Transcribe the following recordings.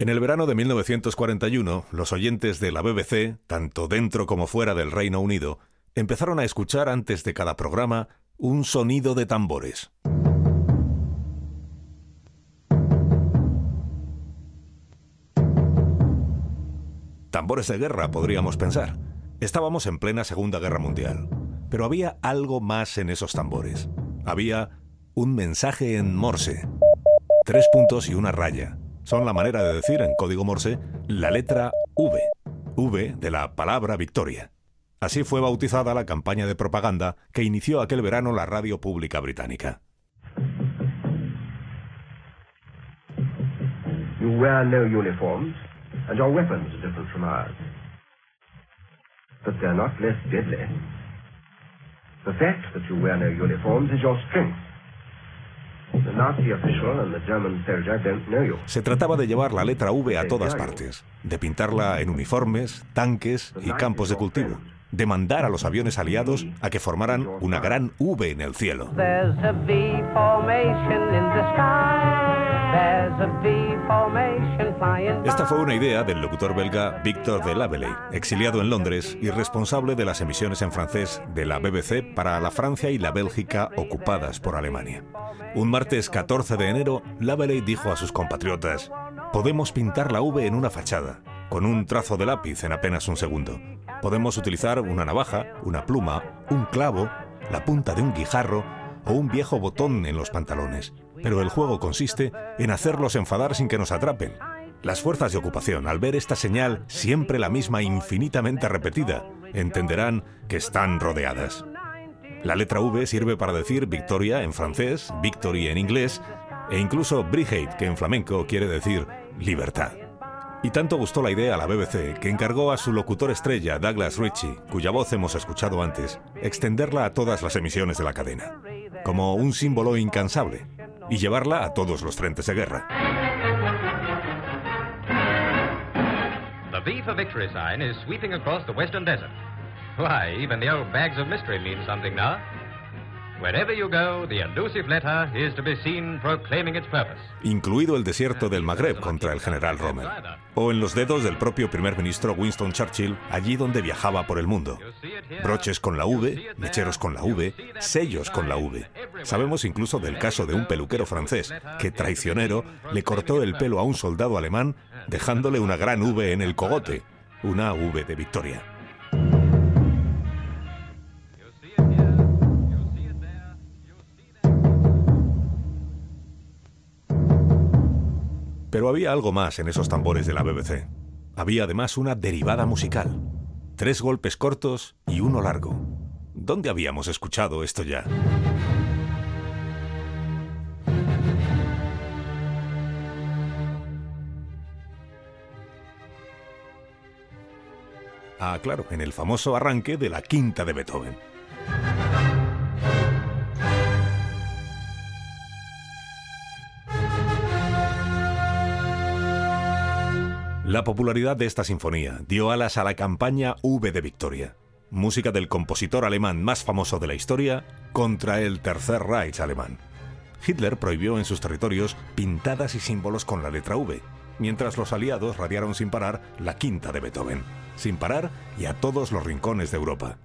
En el verano de 1941, los oyentes de la BBC, tanto dentro como fuera del Reino Unido, empezaron a escuchar antes de cada programa un sonido de tambores. Tambores de guerra, podríamos pensar. Estábamos en plena Segunda Guerra Mundial, pero había algo más en esos tambores. Había un mensaje en Morse. Tres puntos y una raya son la manera de decir en código Morse la letra V, V de la palabra victoria. Así fue bautizada la campaña de propaganda que inició aquel verano la radio pública británica. You wear no uniforms, and your weapons are different from ours. But they're not less deadly. The fact that you wear no uniforms is your strength. Se trataba de llevar la letra V a todas partes, de pintarla en uniformes, tanques y campos de cultivo, de mandar a los aviones aliados a que formaran una gran V en el cielo. Esta fue una idea del locutor belga Victor de Laveley, exiliado en Londres y responsable de las emisiones en francés de la BBC para la Francia y la Bélgica ocupadas por Alemania. Un martes 14 de enero, Laveley dijo a sus compatriotas, podemos pintar la V en una fachada, con un trazo de lápiz en apenas un segundo. Podemos utilizar una navaja, una pluma, un clavo, la punta de un guijarro o un viejo botón en los pantalones. Pero el juego consiste en hacerlos enfadar sin que nos atrapen. Las fuerzas de ocupación, al ver esta señal, siempre la misma infinitamente repetida, entenderán que están rodeadas. La letra V sirve para decir victoria en francés, victory en inglés, e incluso Brigade, que en flamenco quiere decir libertad. Y tanto gustó la idea a la BBC que encargó a su locutor estrella, Douglas Ritchie, cuya voz hemos escuchado antes, extenderla a todas las emisiones de la cadena, como un símbolo incansable, y llevarla a todos los frentes de guerra. The V for victory sign is sweeping across the western desert. Why, even the old bags of mystery mean something now. Wherever you go, the elusive letter is to be seen proclaiming its purpose. Incluido el desierto del Magreb contra el general Rommel. O en los dedos del propio primer ministro Winston Churchill, allí donde viajaba por el mundo. Broches con la V, mecheros con la V, sellos con la V. Sabemos incluso del caso de un peluquero francés que, traicionero, le cortó el pelo a un soldado alemán dejándole una gran V en el cogote, una V de victoria. Pero había algo más en esos tambores de la BBC. Había además una derivada musical. Tres golpes cortos y uno largo. ¿Dónde habíamos escuchado esto ya? Ah, claro, en el famoso arranque de la quinta de Beethoven. La popularidad de esta sinfonía dio alas a la campaña V de Victoria, música del compositor alemán más famoso de la historia contra el Tercer Reich alemán. Hitler prohibió en sus territorios pintadas y símbolos con la letra V, mientras los aliados radiaron sin parar la quinta de Beethoven, sin parar y a todos los rincones de Europa.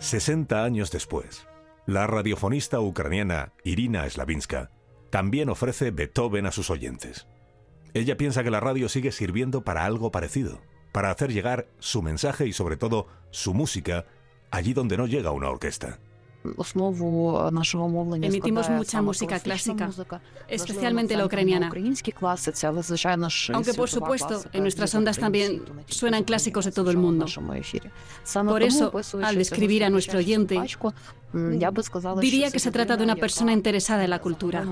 60 años después, la radiofonista ucraniana Irina Slavinska también ofrece Beethoven a sus oyentes. Ella piensa que la radio sigue sirviendo para algo parecido, para hacer llegar su mensaje y sobre todo su música allí donde no llega una orquesta. Emitimos mucha música clásica, especialmente la ucraniana. Aunque por supuesto, en nuestras ondas también suenan clásicos de todo el mundo. Por eso, al describir a nuestro oyente, diría que se trata de una persona interesada en la cultura.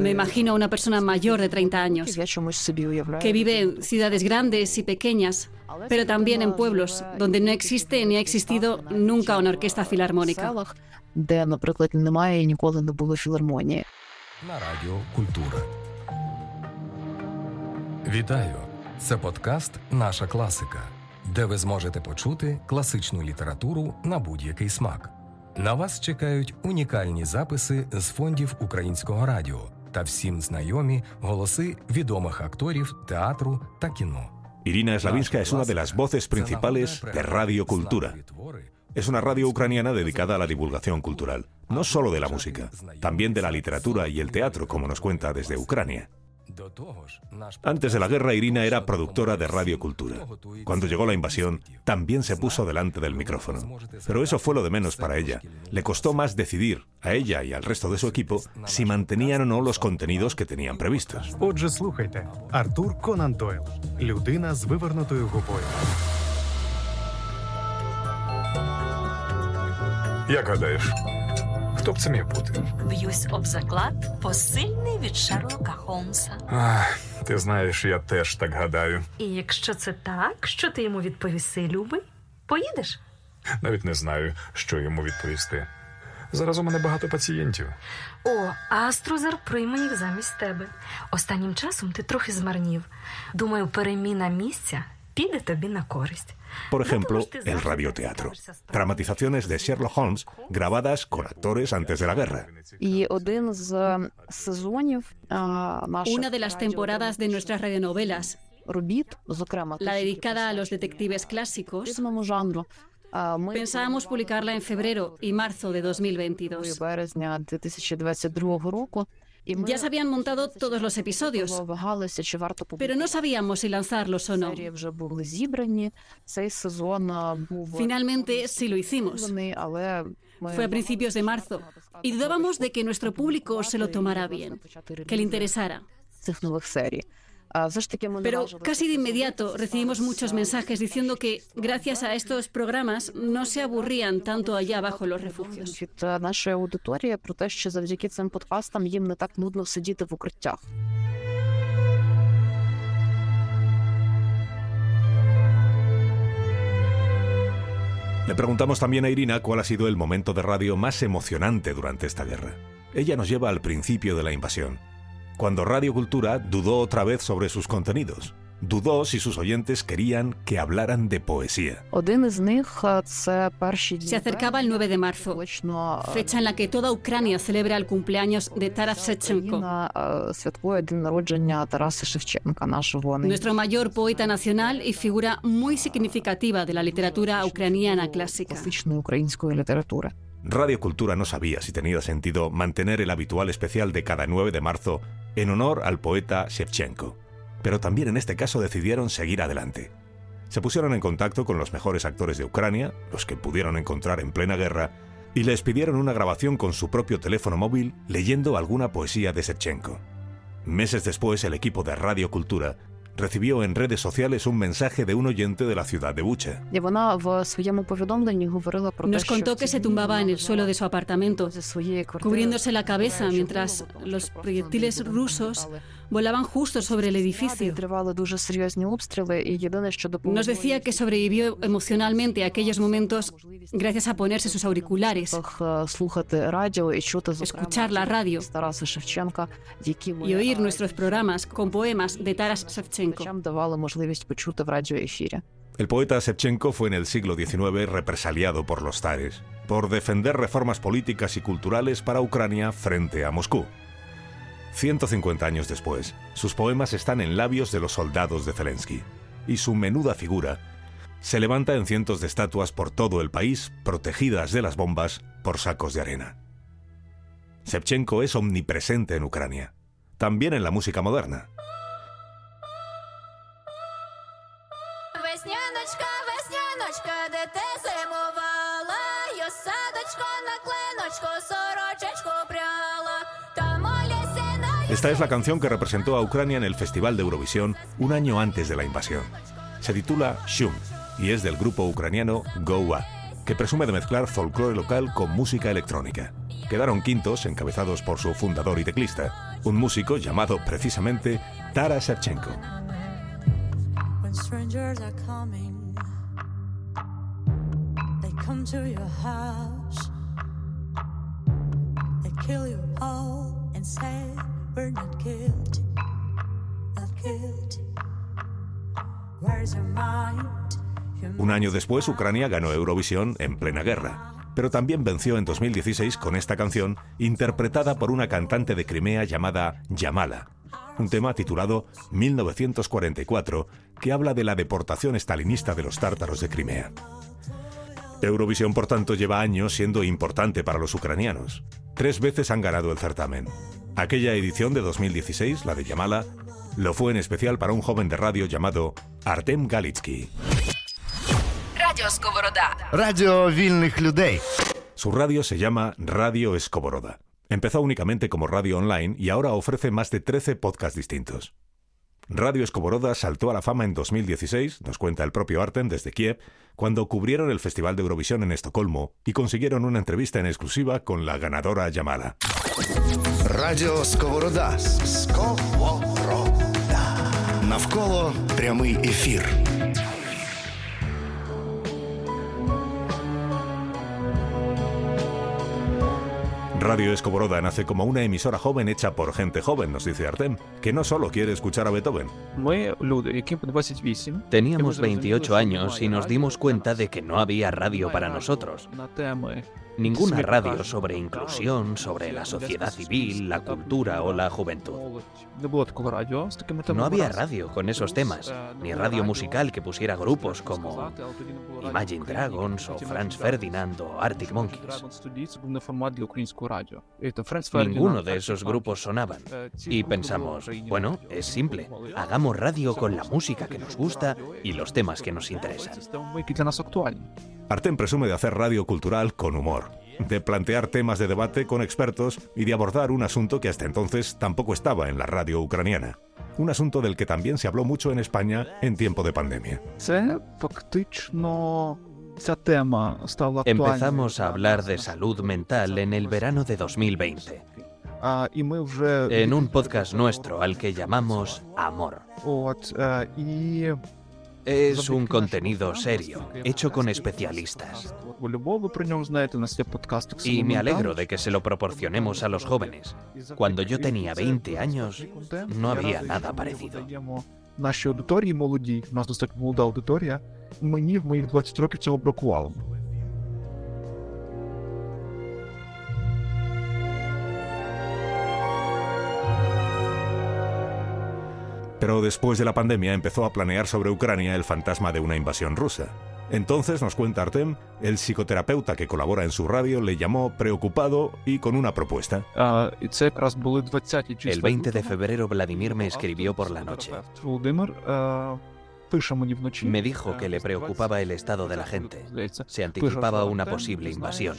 Me imagino a una persona mayor de 30 años, que vive en ciudades grandes y pequeñas, pero también en pueblos donde no existe ni ha existido nunca una orquesta filarmónica. На радіо Культура. Вітаю! Це подкаст Наша класика, де ви зможете почути класичну літературу на будь-який смак. На вас чекають унікальні записи з фондів українського радіо та всім знайомі голоси відомих акторів театру та кіно. Irina Slavinska es una de las voces principales de Radio Cultura. Es una radio ucraniana dedicada a la divulgación cultural, no solo de la música, también de la literatura y el teatro, como nos cuenta desde Ucrania. Antes de la guerra, Irina era productora de Radio Cultura. Cuando llegó la invasión, también se puso delante del micrófono. Pero eso fue lo de menos para ella. Le costó más decidir, a ella y al resto de su equipo, si mantenían o no los contenidos que tenían previstos. Отже, слухайте. Артур Конан Дойл. Людина з вивернутою губою. Як гадаєш, Хто б це міг бути? Б'юсь об заклад посильний від Шерлока Холмса. Ах, ти знаєш, я теж так гадаю. І якщо це так, що ти йому відповіси, любий? Поїдеш? Навіть не знаю, що йому відповісти. Зараз у мене багато пацієнтів. О, Аструзер прийме їх замість тебе. Останнім часом ти трохи змарнів. Думаю, переміна місця Por ejemplo, el radioteatro. Dramatizaciones de Sherlock Holmes grabadas con actores antes de la guerra. Una de las temporadas de nuestras radionovelas, la dedicada a los detectives clásicos, pensábamos publicarla en febrero y marzo de 2022. Ya se habían montado todos los episodios, pero no sabíamos si lanzarlos o no. Finalmente sí lo hicimos. Fue a principios de marzo y dudábamos de que nuestro público se lo tomara bien, que le interesara. Pero casi de inmediato recibimos muchos mensajes diciendo que gracias a estos programas no se aburrían tanto allá abajo en los refugios. Le preguntamos también a Irina cuál ha sido el momento de radio más emocionante durante esta guerra. Ella nos lleva al principio de la invasión, cuando Radio Cultura dudó otra vez sobre sus contenidos. Dudó si sus oyentes querían que hablaran de poesía. Один із них е, це перші дні Se acercaba el 9 de marzo, точно е, fecha en la que toda Ucrania celebra el cumpleaños de Taras Shevchenko, Україна е, святкує день народження Тараса Шевченка, нашого nuestro mayor poeta nacional y figura muy significativa de la literatura ucraniana clásica. Radio Cultura no sabía si tenía sentido mantener el habitual especial de cada 9 de marzo en honor al poeta Shevchenko, pero también en este caso decidieron seguir adelante. Se pusieron en contacto con los mejores actores de Ucrania, los que pudieron encontrar en plena guerra, y les pidieron una grabación con su propio teléfono móvil leyendo alguna poesía de Shevchenko. Meses después, el equipo de Radio Cultura recibió en redes sociales un mensaje de un oyente de la ciudad de Bucha. Nos contó que se tumbaba en el suelo de su apartamento, cubriéndose la cabeza mientras los proyectiles rusos volaban justo sobre el edificio. Nos decía que sobrevivió emocionalmente a aquellos momentos gracias a ponerse sus auriculares, escuchar la radio y oír nuestros programas con poemas de Taras Shevchenko. El poeta Shevchenko fue en el siglo XIX represaliado por los tares por defender reformas políticas y culturales para Ucrania frente a Moscú. 150 años después, sus poemas están en labios de los soldados de Zelensky, y su menuda figura se levanta en cientos de estatuas por todo el país, protegidas de las bombas por sacos de arena. Shevchenko es omnipresente en Ucrania, también en la música moderna. Esta es la canción que representó a Ucrania en el Festival de Eurovisión un año antes de la invasión. Se titula Shum y es del grupo ucraniano Goa, que presume de mezclar folclore local con música electrónica. Quedaron quintos, encabezados por su fundador y teclista, un músico llamado precisamente Taras Shevchenko. We're not guilty, not guilty. Where's your mind? Your Un año después, Ucrania ganó Eurovisión en plena guerra. pero también venció en 2016 con esta canción interpretada por una cantante de Crimea llamada Yamala, un tema titulado 1944 que habla de la deportación estalinista de los tártaros de Crimea. Eurovisión, por tanto, lleva años siendo importante para los ucranianos. Tres veces han ganado el certamen. Aquella edición de 2016, la de Yamala, lo fue en especial para un joven de radio llamado Artem Galitsky. Radio Skovoroda. Radio вільних людей. Su radio se llama Radio Escoboroda. Empezó únicamente como radio online y ahora ofrece más de 13 podcasts distintos. Radio Escoboroda saltó a la fama en 2016, nos cuenta el propio Artem desde Kiev, cuando cubrieron el Festival de Eurovisión en Estocolmo y consiguieron una entrevista en exclusiva con la ganadora Yamala. Radio Сковорода. Сковорода. Навколо прямий ефір. Radio Escoboroda nace como una emisora joven hecha por gente joven, nos dice Artem, que no solo quiere escuchar a Beethoven. Teníamos 28 años y nos dimos cuenta de que no había radio para nosotros. Ninguna radio sobre inclusión, sobre la sociedad civil, la cultura o la juventud. No había radio con esos temas, ni radio musical que pusiera grupos como Imagine Dragons o Franz Ferdinand o Arctic Monkeys. Ninguno de esos grupos sonaban. Y pensamos, bueno, es simple, hagamos radio con la música que nos gusta y los temas que nos interesan. Artem presume de hacer radio cultural con humor, de plantear temas de debate con expertos y de abordar un asunto que hasta entonces tampoco estaba en la radio ucraniana. Un asunto del que también se habló mucho en España en tiempo de pandemia. Empezamos a hablar de salud mental en el verano de 2020. En un podcast nuestro al que llamamos Amor. Es un contenido serio, hecho con especialistas. Y me alegro de que se lo proporcionemos a los jóvenes. Cuando yo tenía 20 años, no había nada parecido. Нашій аудиторії молодій, у нас достатньо молода аудиторія. Мені в моїх 20 років цього бракувало. Pero después de la pandemia empezó a planear sobre Ucrania el fantasma de una invasión rusa. Entonces, nos cuenta Artem, el psicoterapeuta que colabora en su radio le llamó preocupado y con una propuesta. El 20 de febrero Vladimir me escribió por la noche. Me dijo que le preocupaba el estado de la gente. Se anticipaba una posible invasión.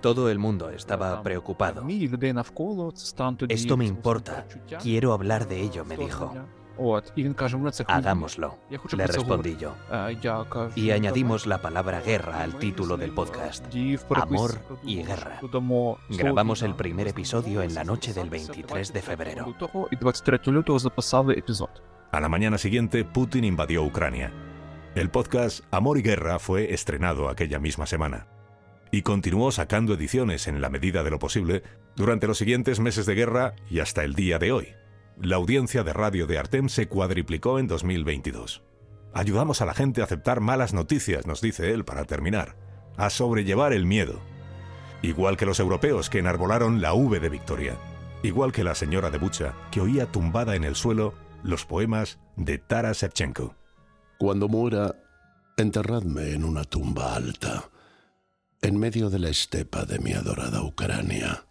Todo el mundo estaba preocupado. Esto me importa. Quiero hablar de ello, me dijo. Hagámoslo, le respondí yo. Y añadimos la palabra guerra al título del podcast. Amor y guerra. Grabamos el primer episodio en la noche del 23 de febrero. A la mañana siguiente, Putin invadió Ucrania. El podcast Amor y Guerra fue estrenado aquella misma semana. Y continuó sacando ediciones en la medida de lo posible durante los siguientes meses de guerra y hasta el día de hoy. La audiencia de radio de Artem se cuadriplicó en 2022. Ayudamos a la gente a aceptar malas noticias, nos dice él para terminar, a sobrellevar el miedo. Igual que los europeos que enarbolaron la V de Victoria. Igual que la señora de Bucha, que oía tumbada en el suelo los poemas de Taras Shevchenko. Cuando muera, enterradme en una tumba alta, en medio de la estepa de mi adorada Ucrania.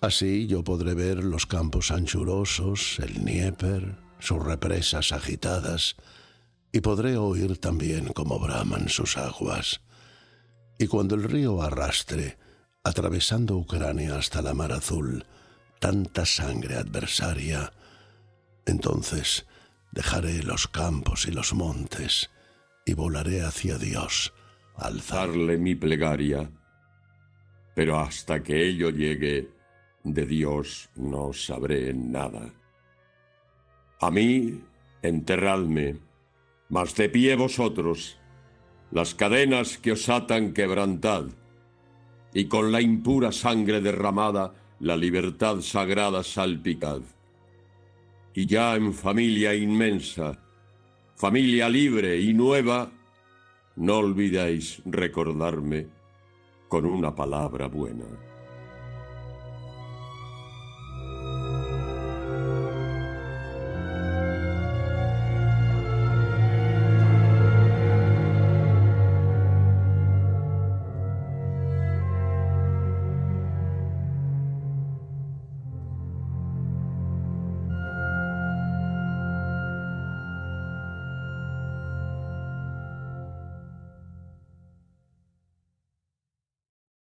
Así yo podré ver los campos anchurosos, el Dnieper, sus represas agitadas, y podré oír también cómo braman sus aguas. Y cuando el río arrastre, atravesando Ucrania hasta la mar azul, tanta sangre adversaria, entonces dejaré los campos y los montes y volaré hacia Dios, alzarle mi plegaria. Pero hasta que ello llegue, de Dios no sabré nada. A mí, enterradme, mas de pie vosotros, las cadenas que os atan quebrantad, y con la impura sangre derramada la libertad sagrada salpicad y ya en familia inmensa, familia libre y nueva, no olvidéis recordarme con una palabra buena.